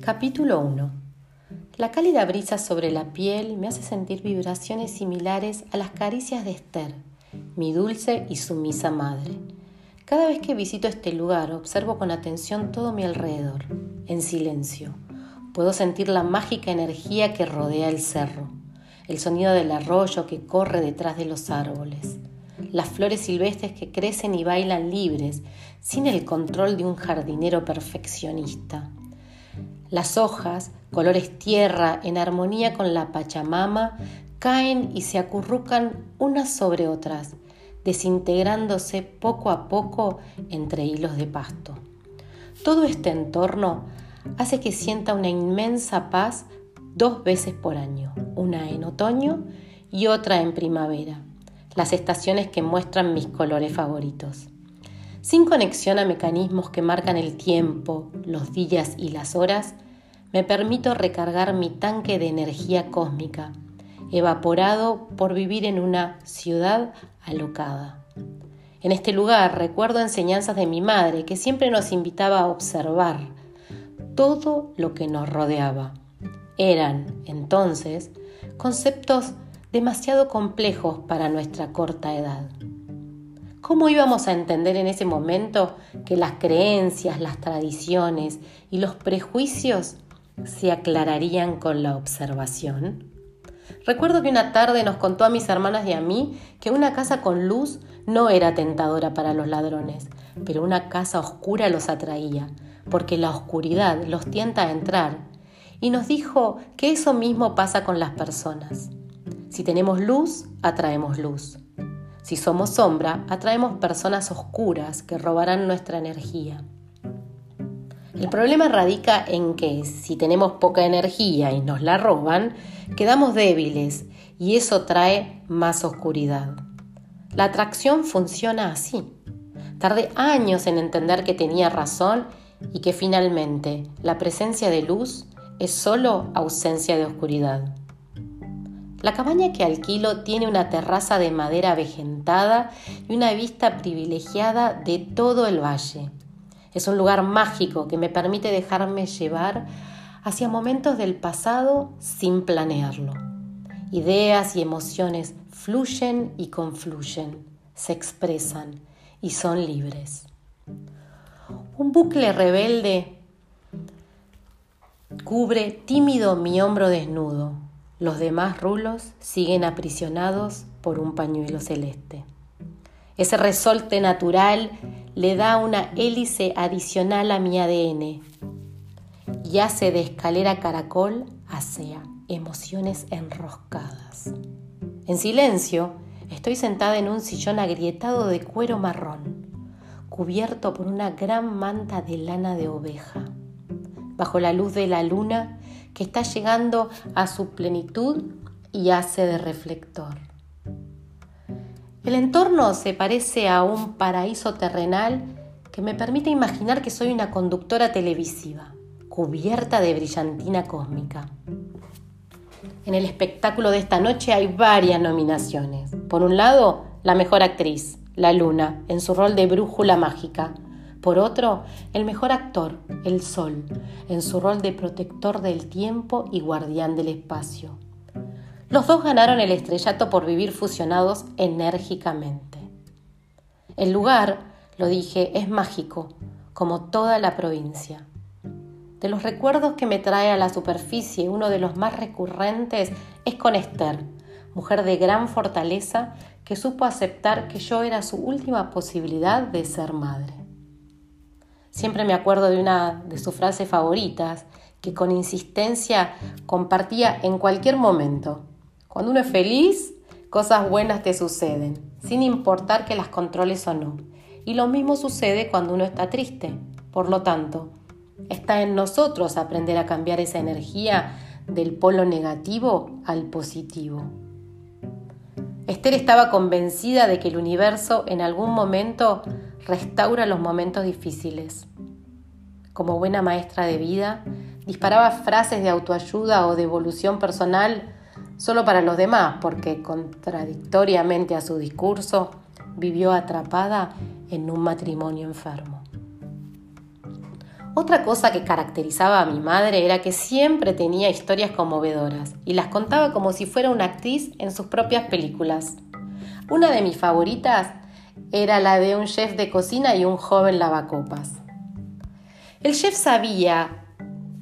Capítulo 1. La cálida brisa sobre la piel me hace sentir vibraciones similares a las caricias de Esther, mi dulce y sumisa madre. Cada vez que visito este lugar observo con atención todo mi alrededor, en silencio. Puedo sentir la mágica energía que rodea el cerro, el sonido del arroyo que corre detrás de los árboles, las flores silvestres que crecen y bailan libres, sin el control de un jardinero perfeccionista las hojas, colores tierra, en armonía con la Pachamama, caen y se acurrucan unas sobre otras, desintegrándose poco a poco entre hilos de pasto. Todo este entorno hace que sienta una inmensa paz dos veces por año, una en otoño y otra en primavera, las estaciones que muestran mis colores favoritos. Sin conexión a mecanismos que marcan el tiempo, los días y las horas, me permito recargar mi tanque de energía cósmica, evaporado por vivir en una ciudad alocada. En este lugar recuerdo enseñanzas de mi madre que siempre nos invitaba a observar todo lo que nos rodeaba. Eran, entonces, conceptos demasiado complejos para nuestra corta edad. ¿Cómo íbamos a entender en ese momento que las creencias, las tradiciones y los prejuicios se aclararían con la observación? Recuerdo que una tarde nos contó a mis hermanas y a mí que una casa con luz no era tentadora para los ladrones, pero una casa oscura los atraía, porque la oscuridad los tienta a entrar. Y nos dijo que eso mismo pasa con las personas. Si tenemos luz, atraemos luz. Si somos sombra, atraemos personas oscuras que robarán nuestra energía. El problema radica en que si tenemos poca energía y nos la roban, quedamos débiles y eso trae más oscuridad. La atracción funciona así. Tardé años en entender que tenía razón y que finalmente la presencia de luz es solo ausencia de oscuridad. La cabaña que alquilo tiene una terraza de madera vegetada y una vista privilegiada de todo el valle. Es un lugar mágico que me permite dejarme llevar hacia momentos del pasado sin planearlo. Ideas y emociones fluyen y confluyen, se expresan y son libres. Un bucle rebelde cubre tímido mi hombro desnudo los demás rulos siguen aprisionados por un pañuelo celeste. Ese resorte natural le da una hélice adicional a mi ADN y hace de escalera caracol hacia emociones enroscadas. En silencio, estoy sentada en un sillón agrietado de cuero marrón, cubierto por una gran manta de lana de oveja. Bajo la luz de la luna, está llegando a su plenitud y hace de reflector. El entorno se parece a un paraíso terrenal que me permite imaginar que soy una conductora televisiva, cubierta de brillantina cósmica. En el espectáculo de esta noche hay varias nominaciones. Por un lado, la mejor actriz, La Luna, en su rol de brújula mágica, por otro, el mejor actor, el Sol, en su rol de protector del tiempo y guardián del espacio. Los dos ganaron el estrellato por vivir fusionados enérgicamente. El lugar, lo dije, es mágico, como toda la provincia. De los recuerdos que me trae a la superficie, uno de los más recurrentes es con Esther, mujer de gran fortaleza que supo aceptar que yo era su última posibilidad de ser madre. Siempre me acuerdo de una de sus frases favoritas que con insistencia compartía en cualquier momento. Cuando uno es feliz, cosas buenas te suceden, sin importar que las controles o no. Y lo mismo sucede cuando uno está triste. Por lo tanto, está en nosotros aprender a cambiar esa energía del polo negativo al positivo. Esther estaba convencida de que el universo en algún momento restaura los momentos difíciles. Como buena maestra de vida, disparaba frases de autoayuda o de evolución personal solo para los demás, porque contradictoriamente a su discurso, vivió atrapada en un matrimonio enfermo. Otra cosa que caracterizaba a mi madre era que siempre tenía historias conmovedoras y las contaba como si fuera una actriz en sus propias películas. Una de mis favoritas era la de un chef de cocina y un joven lavacopas. El chef sabía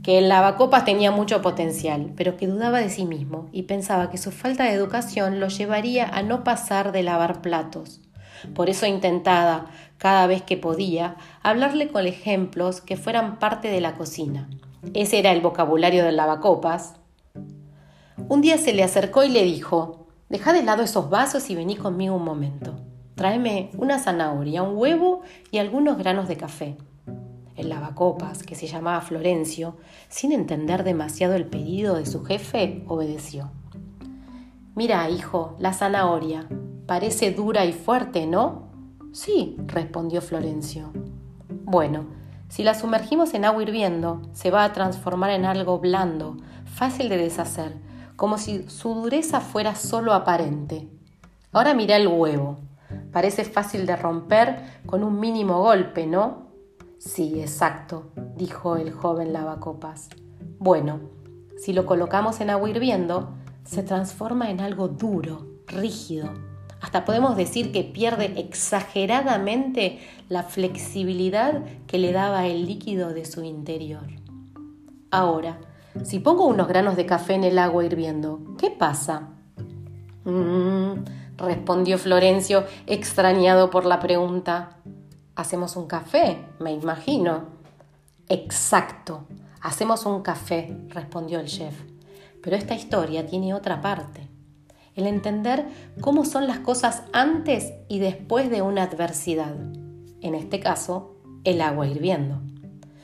que el lavacopas tenía mucho potencial, pero que dudaba de sí mismo y pensaba que su falta de educación lo llevaría a no pasar de lavar platos. Por eso intentaba, cada vez que podía, hablarle con ejemplos que fueran parte de la cocina. Ese era el vocabulario del lavacopas. Un día se le acercó y le dijo, Deja de lado esos vasos y vení conmigo un momento. Tráeme una zanahoria, un huevo y algunos granos de café. El lavacopas, que se llamaba Florencio, sin entender demasiado el pedido de su jefe, obedeció. Mira, hijo, la zanahoria. Parece dura y fuerte, ¿no? Sí, respondió Florencio. Bueno, si la sumergimos en agua hirviendo, se va a transformar en algo blando, fácil de deshacer, como si su dureza fuera solo aparente. Ahora mira el huevo. Parece fácil de romper con un mínimo golpe, ¿no? Sí, exacto, dijo el joven lavacopas. Bueno, si lo colocamos en agua hirviendo, se transforma en algo duro, rígido. Hasta podemos decir que pierde exageradamente la flexibilidad que le daba el líquido de su interior. Ahora, si pongo unos granos de café en el agua hirviendo, ¿qué pasa? Mm, respondió Florencio, extrañado por la pregunta. Hacemos un café, me imagino. Exacto, hacemos un café, respondió el chef. Pero esta historia tiene otra parte. El entender cómo son las cosas antes y después de una adversidad. En este caso, el agua hirviendo.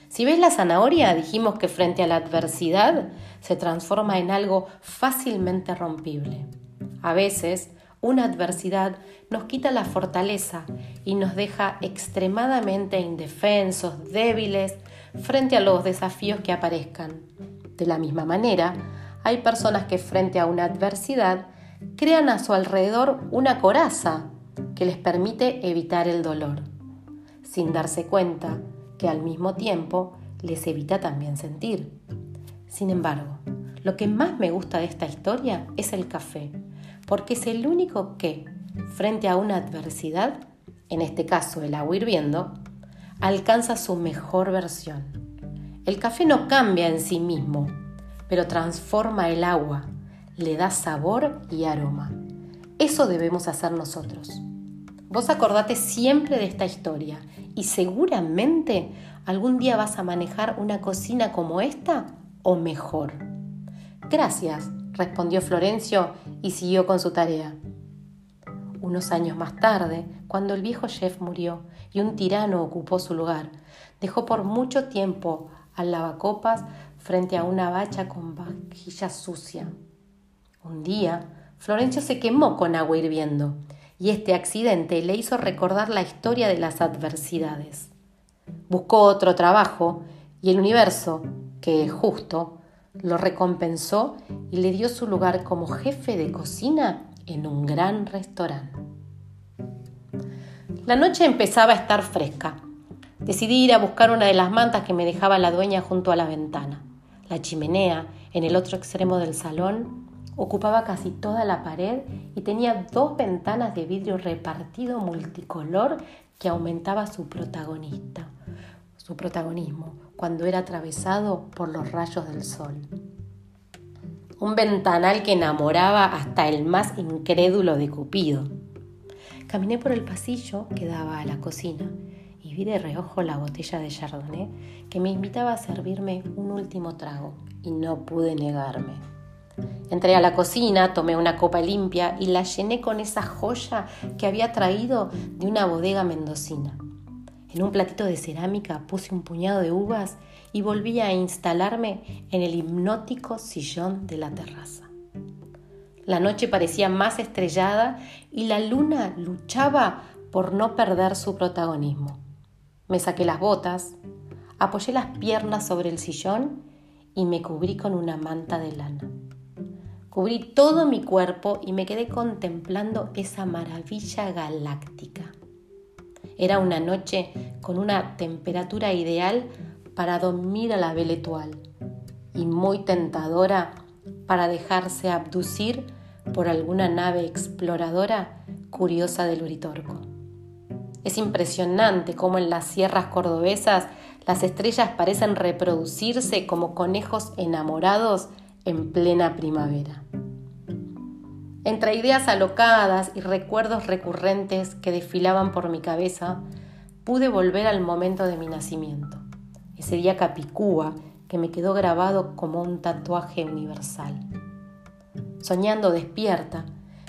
Si ves la zanahoria, dijimos que frente a la adversidad se transforma en algo fácilmente rompible. A veces una adversidad nos quita la fortaleza y nos deja extremadamente indefensos, débiles frente a los desafíos que aparezcan. De la misma manera, hay personas que frente a una adversidad crean a su alrededor una coraza que les permite evitar el dolor, sin darse cuenta que al mismo tiempo les evita también sentir. Sin embargo, lo que más me gusta de esta historia es el café, porque es el único que, frente a una adversidad, en este caso el agua hirviendo, alcanza su mejor versión. El café no cambia en sí mismo, pero transforma el agua, le da sabor y aroma. Eso debemos hacer nosotros. Vos acordate siempre de esta historia y seguramente algún día vas a manejar una cocina como esta o mejor. Gracias respondió Florencio y siguió con su tarea. Unos años más tarde, cuando el viejo chef murió y un tirano ocupó su lugar, dejó por mucho tiempo al lavacopas frente a una bacha con vajilla sucia. Un día, Florencio se quemó con agua hirviendo y este accidente le hizo recordar la historia de las adversidades. Buscó otro trabajo y el universo, que es justo, lo recompensó y le dio su lugar como jefe de cocina en un gran restaurante. La noche empezaba a estar fresca. Decidí ir a buscar una de las mantas que me dejaba la dueña junto a la ventana. La chimenea, en el otro extremo del salón, ocupaba casi toda la pared y tenía dos ventanas de vidrio repartido multicolor que aumentaba su protagonista, su protagonismo cuando era atravesado por los rayos del sol. Un ventanal que enamoraba hasta el más incrédulo de Cupido. Caminé por el pasillo que daba a la cocina y vi de reojo la botella de Chardonnay que me invitaba a servirme un último trago y no pude negarme. Entré a la cocina, tomé una copa limpia y la llené con esa joya que había traído de una bodega mendocina. En un platito de cerámica puse un puñado de uvas y volví a instalarme en el hipnótico sillón de la terraza. La noche parecía más estrellada y la luna luchaba por no perder su protagonismo. Me saqué las botas, apoyé las piernas sobre el sillón y me cubrí con una manta de lana. Cubrí todo mi cuerpo y me quedé contemplando esa maravilla galáctica. Era una noche con una temperatura ideal para dormir a la Beletual y muy tentadora para dejarse abducir por alguna nave exploradora curiosa del Uritorco. Es impresionante cómo en las sierras cordobesas las estrellas parecen reproducirse como conejos enamorados en plena primavera. Entre ideas alocadas y recuerdos recurrentes que desfilaban por mi cabeza, pude volver al momento de mi nacimiento, ese día capicúa que me quedó grabado como un tatuaje universal. Soñando despierta,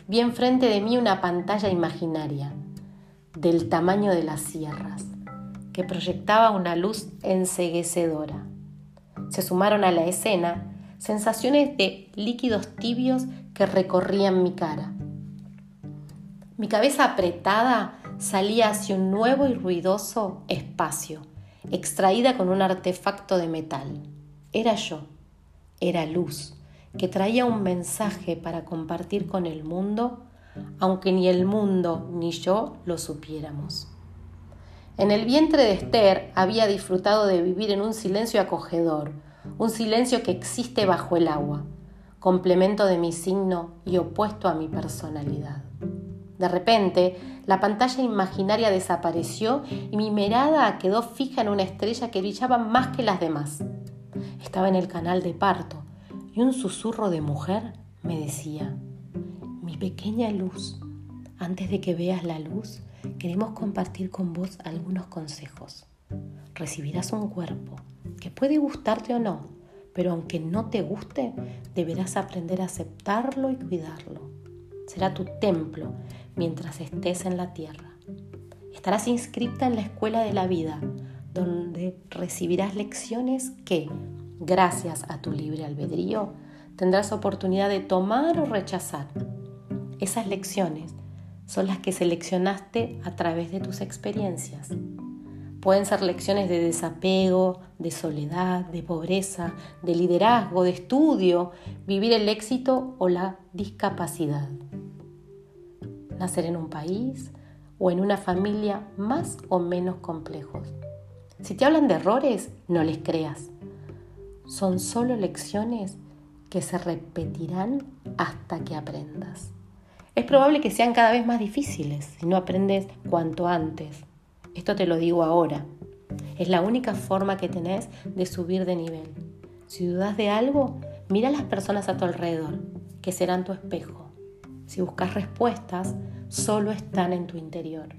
vi enfrente de mí una pantalla imaginaria, del tamaño de las sierras, que proyectaba una luz enseguecedora. Se sumaron a la escena sensaciones de líquidos tibios que recorrían mi cara. Mi cabeza apretada salía hacia un nuevo y ruidoso espacio, extraída con un artefacto de metal. Era yo, era luz, que traía un mensaje para compartir con el mundo, aunque ni el mundo ni yo lo supiéramos. En el vientre de Esther había disfrutado de vivir en un silencio acogedor, un silencio que existe bajo el agua, complemento de mi signo y opuesto a mi personalidad. De repente, la pantalla imaginaria desapareció y mi mirada quedó fija en una estrella que brillaba más que las demás. Estaba en el canal de parto y un susurro de mujer me decía, mi pequeña luz, antes de que veas la luz, queremos compartir con vos algunos consejos. Recibirás un cuerpo que puede gustarte o no, pero aunque no te guste, deberás aprender a aceptarlo y cuidarlo. Será tu templo mientras estés en la tierra. Estarás inscrita en la escuela de la vida, donde recibirás lecciones que, gracias a tu libre albedrío, tendrás oportunidad de tomar o rechazar. Esas lecciones son las que seleccionaste a través de tus experiencias. Pueden ser lecciones de desapego, de soledad, de pobreza, de liderazgo, de estudio, vivir el éxito o la discapacidad. Nacer en un país o en una familia más o menos complejos. Si te hablan de errores, no les creas. Son solo lecciones que se repetirán hasta que aprendas. Es probable que sean cada vez más difíciles si no aprendes cuanto antes. Esto te lo digo ahora. Es la única forma que tenés de subir de nivel. Si dudas de algo, mira a las personas a tu alrededor, que serán tu espejo. Si buscas respuestas, solo están en tu interior.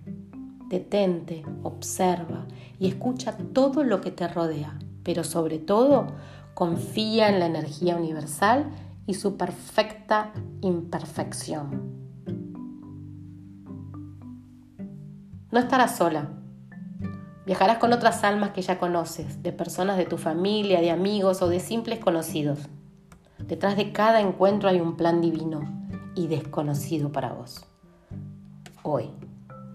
Detente, observa y escucha todo lo que te rodea, pero sobre todo confía en la energía universal y su perfecta imperfección. No estarás sola. Viajarás con otras almas que ya conoces, de personas de tu familia, de amigos o de simples conocidos. Detrás de cada encuentro hay un plan divino y desconocido para vos. Hoy.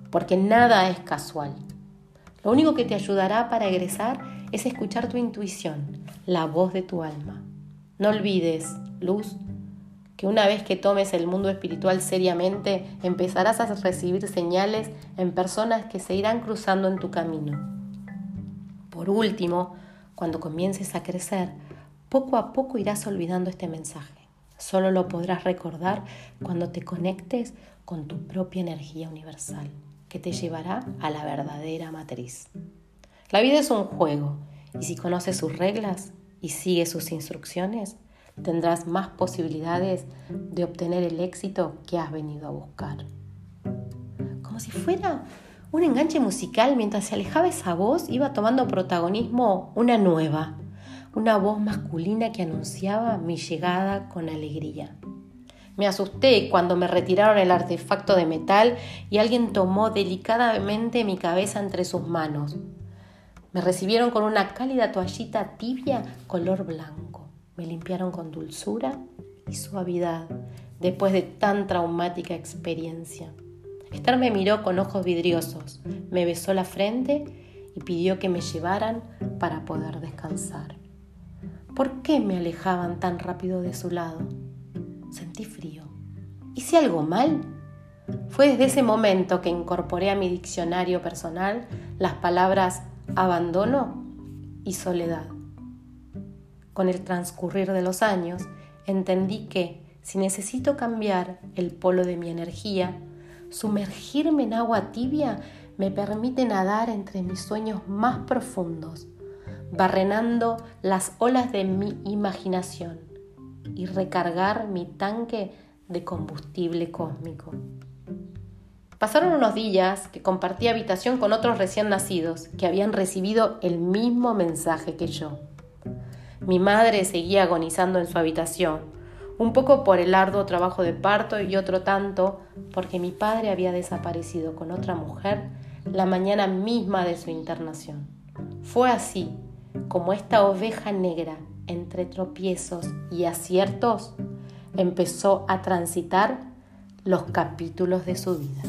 Porque nada es casual. Lo único que te ayudará para egresar es escuchar tu intuición, la voz de tu alma. No olvides, luz, que una vez que tomes el mundo espiritual seriamente, empezarás a recibir señales en personas que se irán cruzando en tu camino. Por último, cuando comiences a crecer, poco a poco irás olvidando este mensaje. Solo lo podrás recordar cuando te conectes con tu propia energía universal, que te llevará a la verdadera matriz. La vida es un juego y si conoces sus reglas y sigues sus instrucciones, tendrás más posibilidades de obtener el éxito que has venido a buscar. Como si fuera un enganche musical, mientras se alejaba esa voz, iba tomando protagonismo una nueva, una voz masculina que anunciaba mi llegada con alegría. Me asusté cuando me retiraron el artefacto de metal y alguien tomó delicadamente mi cabeza entre sus manos. Me recibieron con una cálida toallita tibia color blanco. Me limpiaron con dulzura y suavidad después de tan traumática experiencia. Esther me miró con ojos vidriosos, me besó la frente y pidió que me llevaran para poder descansar. ¿Por qué me alejaban tan rápido de su lado? Sentí frío. ¿Hice algo mal? Fue desde ese momento que incorporé a mi diccionario personal las palabras abandono y soledad. Con el transcurrir de los años, entendí que si necesito cambiar el polo de mi energía, sumergirme en agua tibia me permite nadar entre mis sueños más profundos, barrenando las olas de mi imaginación y recargar mi tanque de combustible cósmico. Pasaron unos días que compartí habitación con otros recién nacidos que habían recibido el mismo mensaje que yo. Mi madre seguía agonizando en su habitación, un poco por el arduo trabajo de parto y otro tanto porque mi padre había desaparecido con otra mujer la mañana misma de su internación. Fue así como esta oveja negra, entre tropiezos y aciertos, empezó a transitar los capítulos de su vida.